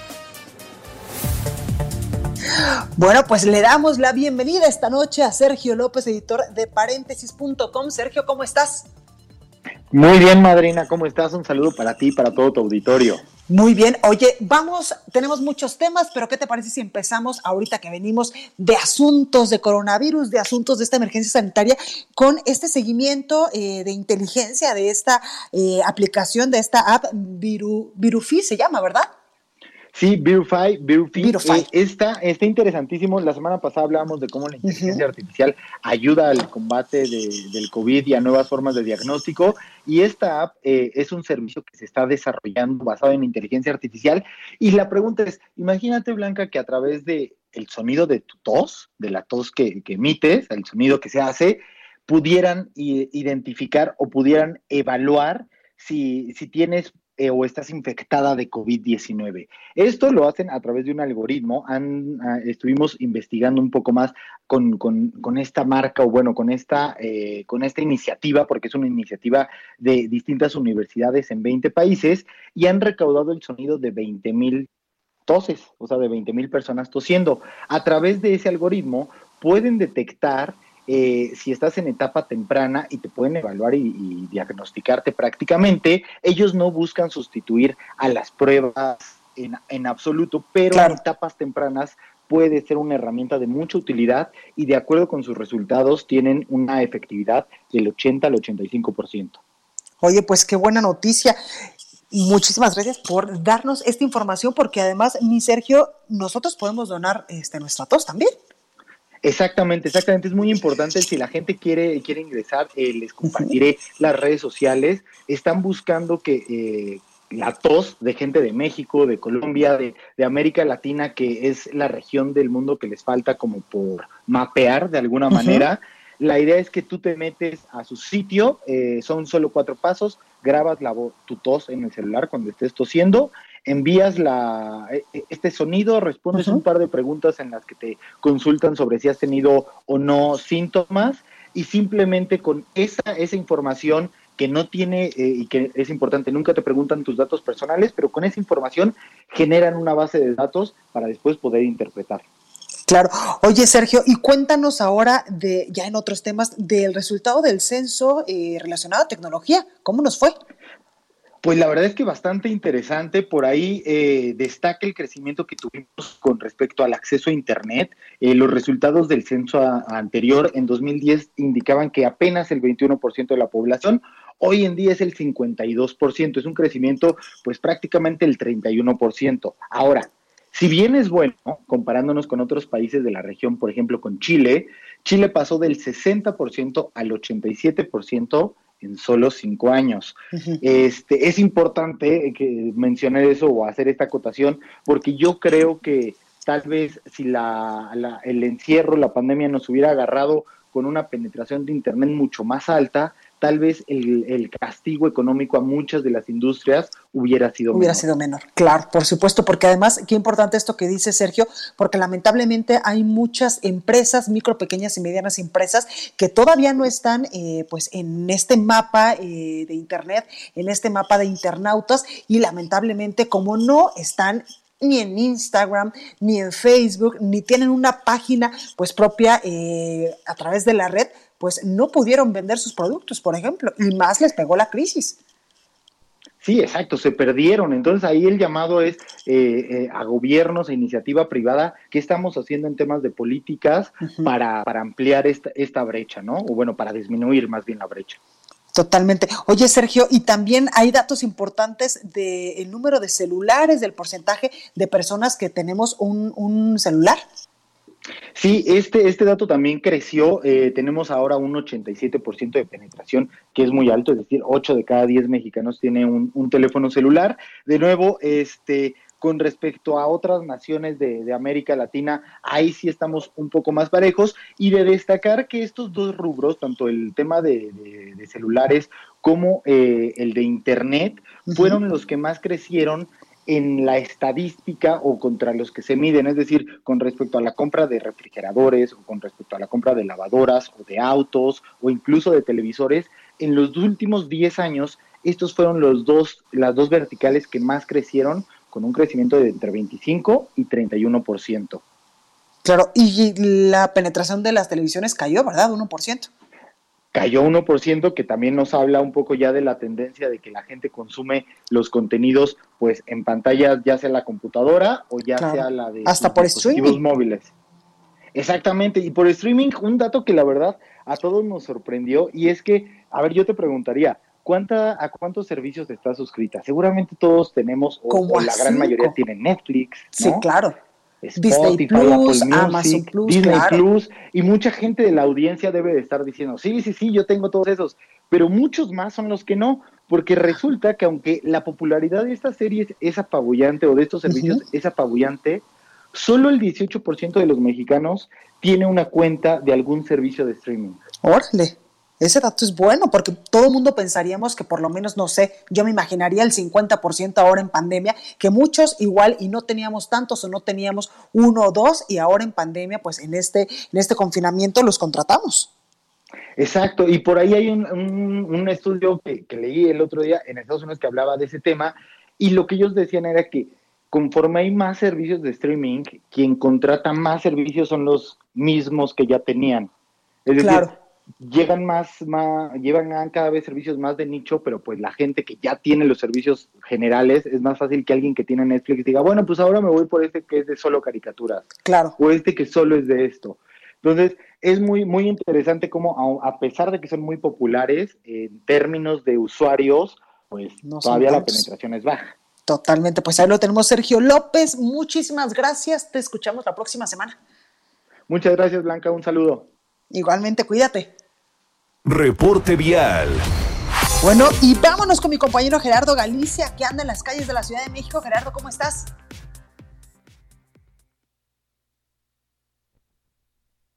Bueno, pues le damos la bienvenida esta noche a Sergio López, editor de paréntesis.com. Sergio, ¿cómo estás? Muy bien, madrina, ¿cómo estás? Un saludo para ti, para todo tu auditorio. Muy bien, oye, vamos, tenemos muchos temas, pero ¿qué te parece si empezamos ahorita que venimos de asuntos de coronavirus, de asuntos de esta emergencia sanitaria, con este seguimiento eh, de inteligencia de esta eh, aplicación, de esta app Viru, Virufi, se llama, ¿verdad? Sí, Virify, Virify. Eh, está, está interesantísimo. La semana pasada hablábamos de cómo la inteligencia uh -huh. artificial ayuda al combate de, del COVID y a nuevas formas de diagnóstico. Y esta app eh, es un servicio que se está desarrollando basado en inteligencia artificial. Y la pregunta es, imagínate, Blanca, que a través de el sonido de tu tos, de la tos que, que emites, el sonido que se hace, pudieran identificar o pudieran evaluar si, si tienes eh, o estás infectada de COVID-19. Esto lo hacen a través de un algoritmo. Han, uh, estuvimos investigando un poco más con, con, con esta marca o bueno, con esta, eh, con esta iniciativa, porque es una iniciativa de distintas universidades en 20 países y han recaudado el sonido de 20 mil toses, o sea, de 20 mil personas tosiendo. A través de ese algoritmo pueden detectar eh, si estás en etapa temprana y te pueden evaluar y, y, diagnosticarte prácticamente, ellos no buscan sustituir a las pruebas en, en absoluto, pero claro. en etapas tempranas puede ser una herramienta de mucha utilidad y de acuerdo con sus resultados tienen una efectividad del 80 al 85%. Oye, pues qué buena noticia. Muchísimas gracias por darnos esta información, porque además, mi Sergio, nosotros podemos donar este, nuestra tos también. Exactamente, exactamente. Es muy importante. Si la gente quiere, quiere ingresar, eh, les compartiré las redes sociales. Están buscando que eh, la tos de gente de México, de Colombia, de, de, América Latina, que es la región del mundo que les falta como por mapear de alguna manera. La idea es que tú te metes a su sitio, eh, son solo cuatro pasos, grabas la tu tos en el celular cuando estés tosiendo, envías la, e, e, este sonido, respondes un par de preguntas en las que te consultan sobre si has tenido o no síntomas y simplemente con esa, esa información que no tiene eh, y que es importante, nunca te preguntan tus datos personales, pero con esa información generan una base de datos para después poder interpretar. Claro. Oye, Sergio, y cuéntanos ahora de, ya en otros temas, del resultado del censo eh, relacionado a tecnología. ¿Cómo nos fue? Pues la verdad es que bastante interesante. Por ahí eh, destaca el crecimiento que tuvimos con respecto al acceso a Internet. Eh, los resultados del censo anterior en 2010 indicaban que apenas el 21% de la población, hoy en día es el 52%. Es un crecimiento pues prácticamente el 31%. Ahora, si bien es bueno, comparándonos con otros países de la región, por ejemplo con Chile, Chile pasó del 60% al 87% en solo cinco años. este, es importante que mencionar eso o hacer esta acotación porque yo creo que tal vez si la, el encierro, la pandemia nos hubiera agarrado con una penetración de Internet mucho más alta, tal vez el, castigo económico a muchas de las industrias hubiera sido hubiera sido menor. Claro, por supuesto, porque además, qué importante esto que dice Sergio, porque lamentablemente hay muchas empresas, micro, pequeñas y medianas empresas, que todavía no están eh, pues en este mapa eh, de Internet, en este mapa de internautas, y lamentablemente como no están ni en Instagram, ni en Facebook, ni tienen una página pues propia eh, a través de la red, pues no pudieron vender sus productos, por ejemplo, y más les pegó la crisis. Sí, exacto, se perdieron. Entonces ahí el llamado es eh, eh, a gobiernos, a iniciativa privada, ¿qué estamos haciendo en temas de políticas para, para, ampliar esta, esta brecha, ¿no? O bueno, para disminuir más bien la brecha. Totalmente. Oye, Sergio, y también hay datos importantes del número de celulares, del porcentaje de personas que tenemos un, un celular. Sí, este, este dato también creció. Eh, tenemos ahora un 87% de penetración, que es muy alto, es decir, 8 de cada 10 mexicanos tiene un, un teléfono celular. De nuevo, este, con respecto a otras naciones de, de, América Latina, ahí sí estamos un poco más parejos. Y de destacar que estos dos rubros, tanto el tema de, de, celulares como eh, el de Internet, fueron los que más crecieron en la estadística o contra los que se miden, es decir, con respecto a la compra de refrigeradores o con respecto a la compra de lavadoras o de autos o incluso de televisores, en los últimos 10 años estos fueron los dos, las dos verticales que más crecieron con un crecimiento de entre 25 y 31%. Claro, y la penetración de las televisiones cayó, ¿verdad? 1% cayó 1%, que también nos habla un poco ya de la tendencia de que la gente consume los contenidos pues en pantallas, ya sea la computadora o ya sea la de hasta por dispositivos móviles. Exactamente, y por streaming, un dato que la verdad a todos nos sorprendió y es que, a ver, yo te preguntaría, ¿cuánta, ¿a cuántos servicios estás suscrita? Seguramente todos tenemos, o, la gran mayoría tienen Netflix. Sí, claro. Disney Plus, Amazon Plus, Disney Plus, y mucha gente de la audiencia debe de estar diciendo, sí, sí, sí, yo tengo todos esos, pero muchos más son los que no, porque resulta que aunque la popularidad de estas series es apabullante o de estos servicios es apabullante, solo el 18% de los mexicanos tiene una cuenta de algún servicio de streaming. Órale. Ese dato es bueno porque todo el mundo pensaríamos que por lo menos, no sé, yo me imaginaría el 50% ahora en pandemia, que muchos igual y no teníamos tantos o no teníamos uno o dos y ahora en pandemia, pues en este, en este confinamiento los contratamos. Exacto, y por ahí hay un, estudio que, que, leí el otro día en Estados Unidos que hablaba de ese tema y lo que ellos decían era que conforme hay más servicios de streaming, quien contrata más servicios son los mismos que ya tenían. Es decir, llegan más, más, llevan cada vez servicios más de nicho, pero pues la gente que ya tiene los servicios generales, es más fácil que alguien que tiene Netflix diga, bueno, pues ahora me voy por este que es de solo caricaturas. Claro. O este que solo es de esto. Entonces, es muy, muy interesante cómo, a, pesar de que son muy populares, en términos de usuarios, pues todavía la penetración es baja. Totalmente, pues ahí lo tenemos, Sergio López. Muchísimas gracias. Te escuchamos la próxima semana. Muchas gracias, Blanca. Un saludo. Igualmente, cuídate. Reporte vial. Bueno, y vámonos con mi compañero Gerardo Galicia, que anda en las calles de la Ciudad de México. Gerardo, ¿cómo estás?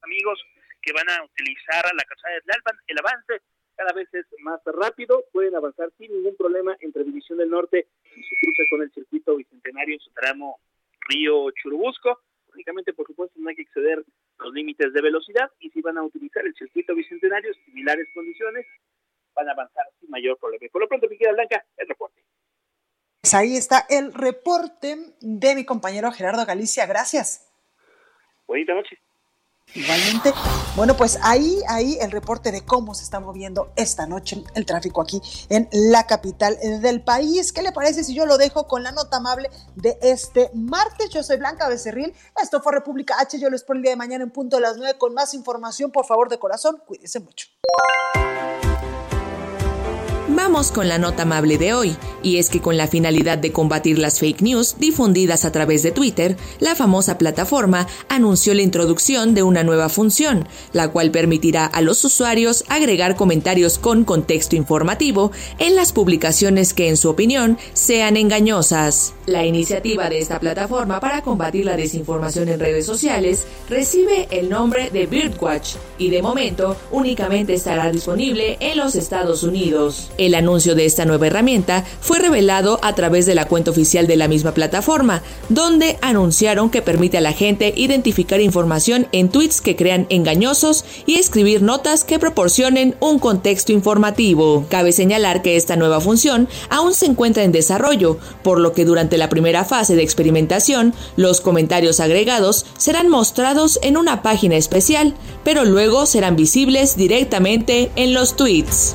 Amigos que van a utilizar la calzada de Tlalpan, el avance cada vez es más rápido, pueden avanzar sin ningún problema entre División del Norte y su cruce con el circuito bicentenario en su tramo Río Churubusco. Únicamente, por supuesto, no hay que exceder los límites de velocidad y si van a utilizar el circuito bicentenario, similares condiciones, van a avanzar sin mayor problema. Y por lo pronto, Piquera Blanca, el reporte. Pues ahí está el reporte de mi compañero Gerardo Galicia. Gracias. Buenas noches. Igualmente, bueno, pues ahí, ahí el reporte de cómo se está moviendo esta noche el tráfico aquí en la capital del país. ¿Qué le parece si yo lo dejo con la nota amable de este martes? Yo soy Blanca Becerril, esto fue República H, yo les espero el día de mañana en punto de las 9 con más información, por favor, de corazón, cuídense mucho. Vamos con la nota amable de hoy, y es que con la finalidad de combatir las fake news difundidas a través de Twitter, la famosa plataforma anunció la introducción de una nueva función, la cual permitirá a los usuarios agregar comentarios con contexto informativo en las publicaciones que en su opinión sean engañosas. La iniciativa de esta plataforma para combatir la desinformación en redes sociales recibe el nombre de Birdwatch y de momento únicamente estará disponible en los Estados Unidos. Anuncio de esta nueva herramienta fue revelado a través de la cuenta oficial de la misma plataforma, donde anunciaron que permite a la gente identificar información en tweets que crean engañosos y escribir notas que proporcionen un contexto informativo. Cabe señalar que esta nueva función aún se encuentra en desarrollo, por lo que durante la primera fase de experimentación, los comentarios agregados serán mostrados en una página especial, pero luego serán visibles directamente en los tweets.